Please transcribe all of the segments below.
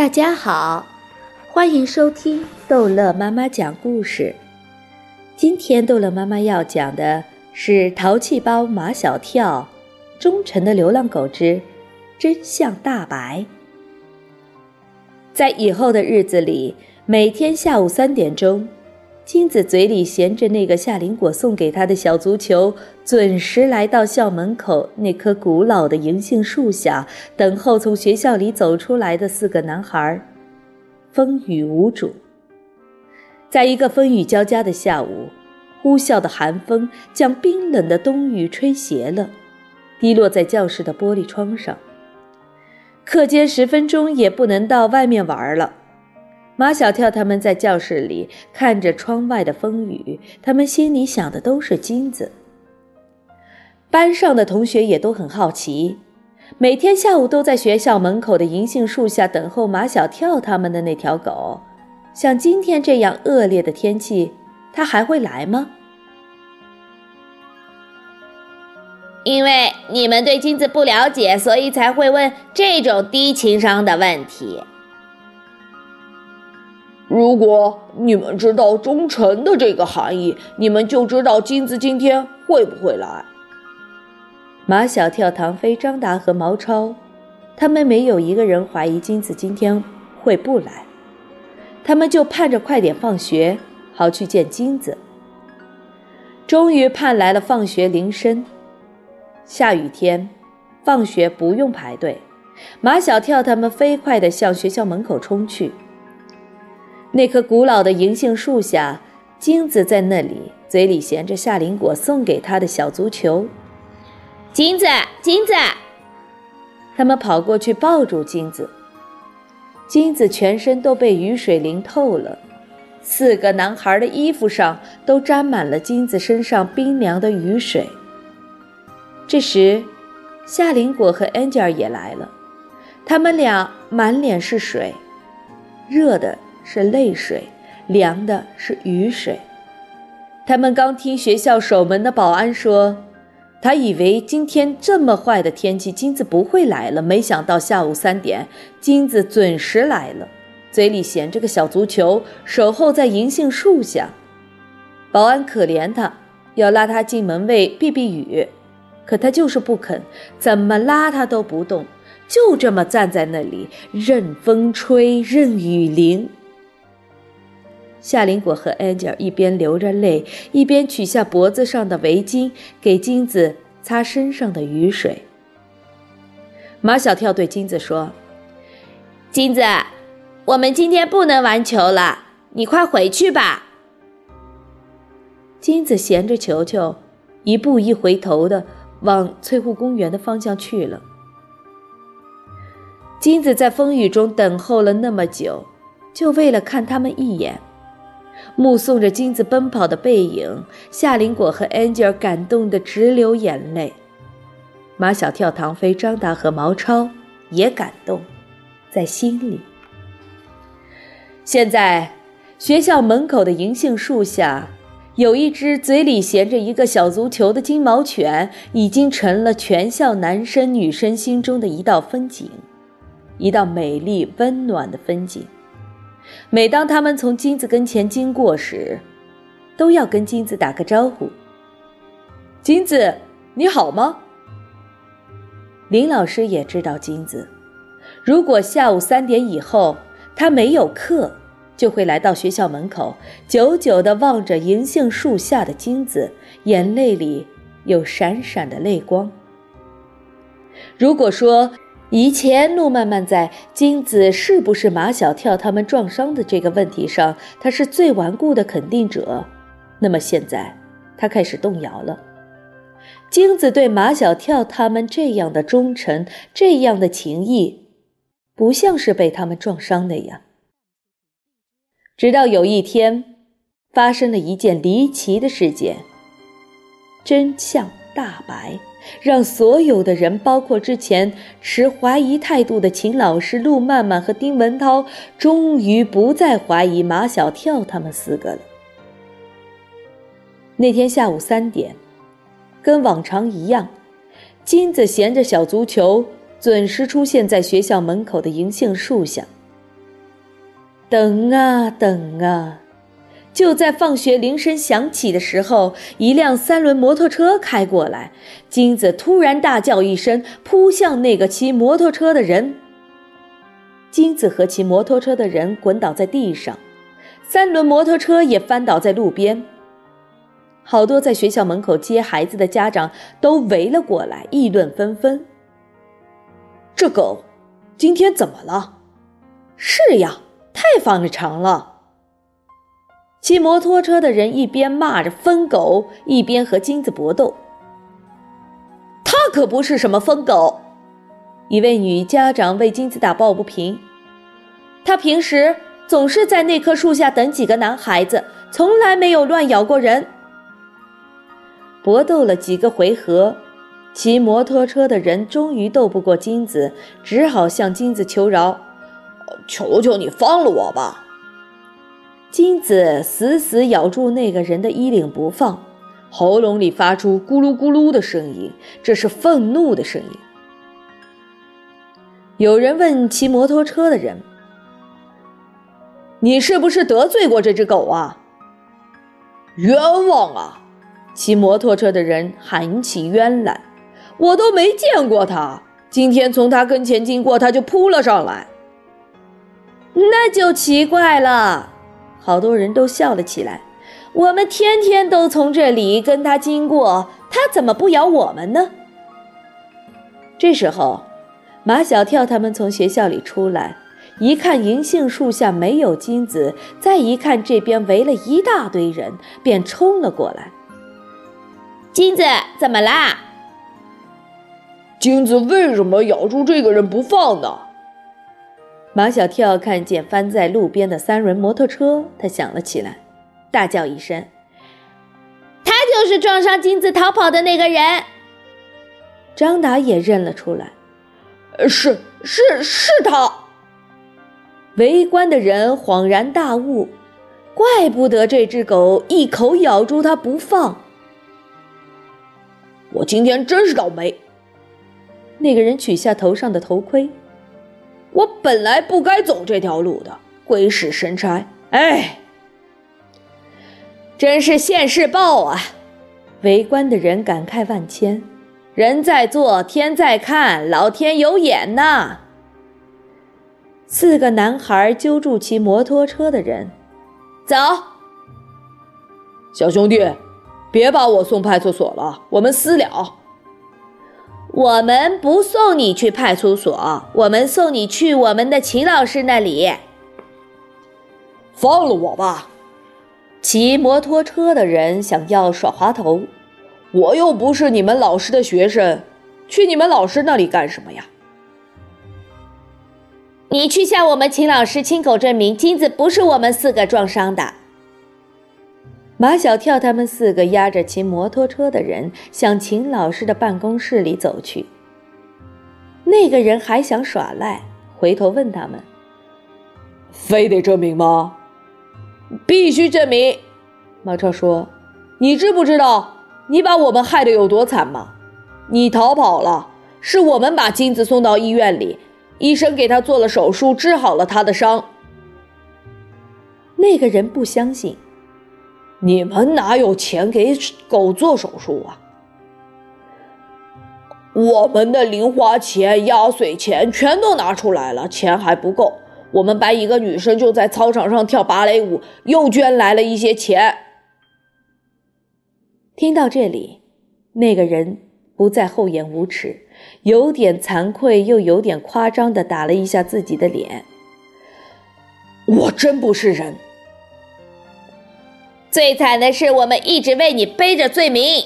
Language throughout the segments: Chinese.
大家好，欢迎收听逗乐妈妈讲故事。今天逗乐妈妈要讲的是《淘气包马小跳》忠诚的流浪狗之真相大白。在以后的日子里，每天下午三点钟。金子嘴里衔着那个夏林果送给他的小足球，准时来到校门口那棵古老的银杏树下，等候从学校里走出来的四个男孩。风雨无阻。在一个风雨交加的下午，呼啸的寒风将冰冷的冬雨吹斜了，滴落在教室的玻璃窗上。课间十分钟也不能到外面玩了。马小跳他们在教室里看着窗外的风雨，他们心里想的都是金子。班上的同学也都很好奇，每天下午都在学校门口的银杏树下等候马小跳他们的那条狗，像今天这样恶劣的天气，它还会来吗？因为你们对金子不了解，所以才会问这种低情商的问题。如果你们知道“忠诚”的这个含义，你们就知道金子今天会不会来。马小跳、唐飞、张达和毛超，他们没有一个人怀疑金子今天会不来，他们就盼着快点放学，好去见金子。终于盼来了放学铃声，下雨天，放学不用排队，马小跳他们飞快地向学校门口冲去。那棵古老的银杏树下，金子在那里，嘴里衔着夏林果送给他的小足球。金子，金子，他们跑过去抱住金子。金子全身都被雨水淋透了，四个男孩的衣服上都沾满了金子身上冰凉的雨水。这时，夏林果和 Angel 也来了，他们俩满脸是水，热的。是泪水，凉的是雨水。他们刚听学校守门的保安说，他以为今天这么坏的天气，金子不会来了。没想到下午三点，金子准时来了，嘴里衔着个小足球，守候在银杏树下。保安可怜他，要拉他进门卫避避雨，可他就是不肯，怎么拉他都不动，就这么站在那里，任风吹，任雨淋。夏林果和 Angel 一边流着泪，一边取下脖子上的围巾，给金子擦身上的雨水。马小跳对金子说：“金子，我们今天不能玩球了，你快回去吧。”金子衔着球球，一步一回头的往翠湖公园的方向去了。金子在风雨中等候了那么久，就为了看他们一眼。目送着金子奔跑的背影，夏林果和 Angel 感动得直流眼泪。马小跳、唐飞、张达和毛超也感动，在心里。现在，学校门口的银杏树下，有一只嘴里衔着一个小足球的金毛犬，已经成了全校男生女生心中的一道风景，一道美丽温暖的风景。每当他们从金子跟前经过时，都要跟金子打个招呼。金子，你好吗？林老师也知道金子，如果下午三点以后他没有课，就会来到学校门口，久久地望着银杏树下的金子，眼泪里有闪闪的泪光。如果说，以前，陆漫漫在金子是不是马小跳他们撞伤的这个问题上，他是最顽固的肯定者。那么现在，他开始动摇了。金子对马小跳他们这样的忠诚，这样的情谊，不像是被他们撞伤的呀。直到有一天，发生了一件离奇的事件，真相大白。让所有的人，包括之前持怀疑态度的秦老师、陆曼曼和丁文涛，终于不再怀疑马小跳他们四个了。那天下午三点，跟往常一样，金子衔着小足球，准时出现在学校门口的银杏树下。等啊等啊，就在放学铃声响起的时候，一辆三轮摩托车开过来，金子突然大叫一声，扑向那个骑摩托车的人。金子和骑摩托车的人滚倒在地上，三轮摩托车也翻倒在路边。好多在学校门口接孩子的家长都围了过来，议论纷纷。这狗今天怎么了？是呀，太反常了。骑摩托车的人一边骂着疯狗，一边和金子搏斗。他可不是什么疯狗。一位女家长为金子打抱不平，她平时总是在那棵树下等几个男孩子，从来没有乱咬过人。搏斗了几个回合，骑摩托车的人终于斗不过金子，只好向金子求饶：“求求你放了我吧！”金子死死咬住那个人的衣领不放，喉咙里发出咕噜咕噜的声音，这是愤怒的声音。有人问骑摩托车的人：“你是不是得罪过这只狗啊？”冤枉啊！骑摩托车的人喊起冤来：“我都没见过他，今天从他跟前经过，他就扑了上来。”那就奇怪了，好多人都笑了起来。我们天天都从这里跟他经过，他怎么不咬我们呢？这时候，马小跳他们从学校里出来，一看银杏树下没有金子，再一看这边围了一大堆人，便冲了过来。金子怎么啦？金子为什么咬住这个人不放呢？马小跳看见翻在路边的三轮摩托车，他想了起来，大叫一声：“他就是撞上金子逃跑的那个人！”张达也认了出来：“是是是他！”围观的人恍然大悟：“怪不得这只狗一口咬住他不放。”我今天真是倒霉。那个人取下头上的头盔。我本来不该走这条路的，鬼使神差！哎，真是现世报啊！围观的人感慨万千。人在做，天在看，老天有眼呐！四个男孩揪住骑摩托车的人，走，小兄弟。别把我送派出所了，我们私了。我们不送你去派出所，我们送你去我们的秦老师那里。放了我吧！骑摩托车的人想要耍滑头，我又不是你们老师的学生，去你们老师那里干什么呀？你去向我们秦老师亲口证明，金子不是我们四个撞伤的。马小跳他们四个押着骑摩托车的人向秦老师的办公室里走去。那个人还想耍赖，回头问他们：“非得证明吗？”“必须证明。”马超说：“你知不知道你把我们害得有多惨吗？你逃跑了，是我们把金子送到医院里，医生给他做了手术，治好了他的伤。”那个人不相信。你们哪有钱给狗做手术啊？我们的零花钱、压岁钱全都拿出来了，钱还不够。我们班一个女生就在操场上跳芭蕾舞，又捐来了一些钱。听到这里，那个人不再厚颜无耻，有点惭愧又有点夸张的打了一下自己的脸。我真不是人。最惨的是，我们一直为你背着罪名。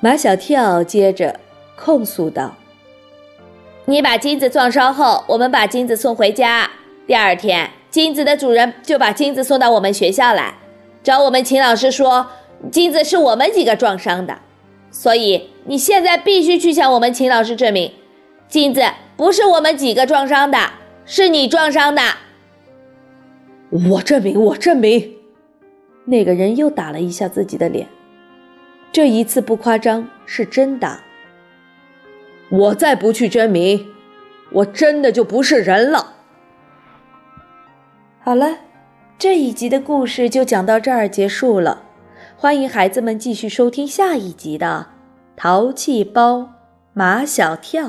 马小跳接着控诉道：“你把金子撞伤后，我们把金子送回家。第二天，金子的主人就把金子送到我们学校来，找我们秦老师说金子是我们几个撞伤的。所以你现在必须去向我们秦老师证明，金子不是我们几个撞伤的，是你撞伤的。我证明，我证明。”那个人又打了一下自己的脸，这一次不夸张，是真打。我再不去证明，我真的就不是人了。好了，这一集的故事就讲到这儿结束了，欢迎孩子们继续收听下一集的《淘气包马小跳》。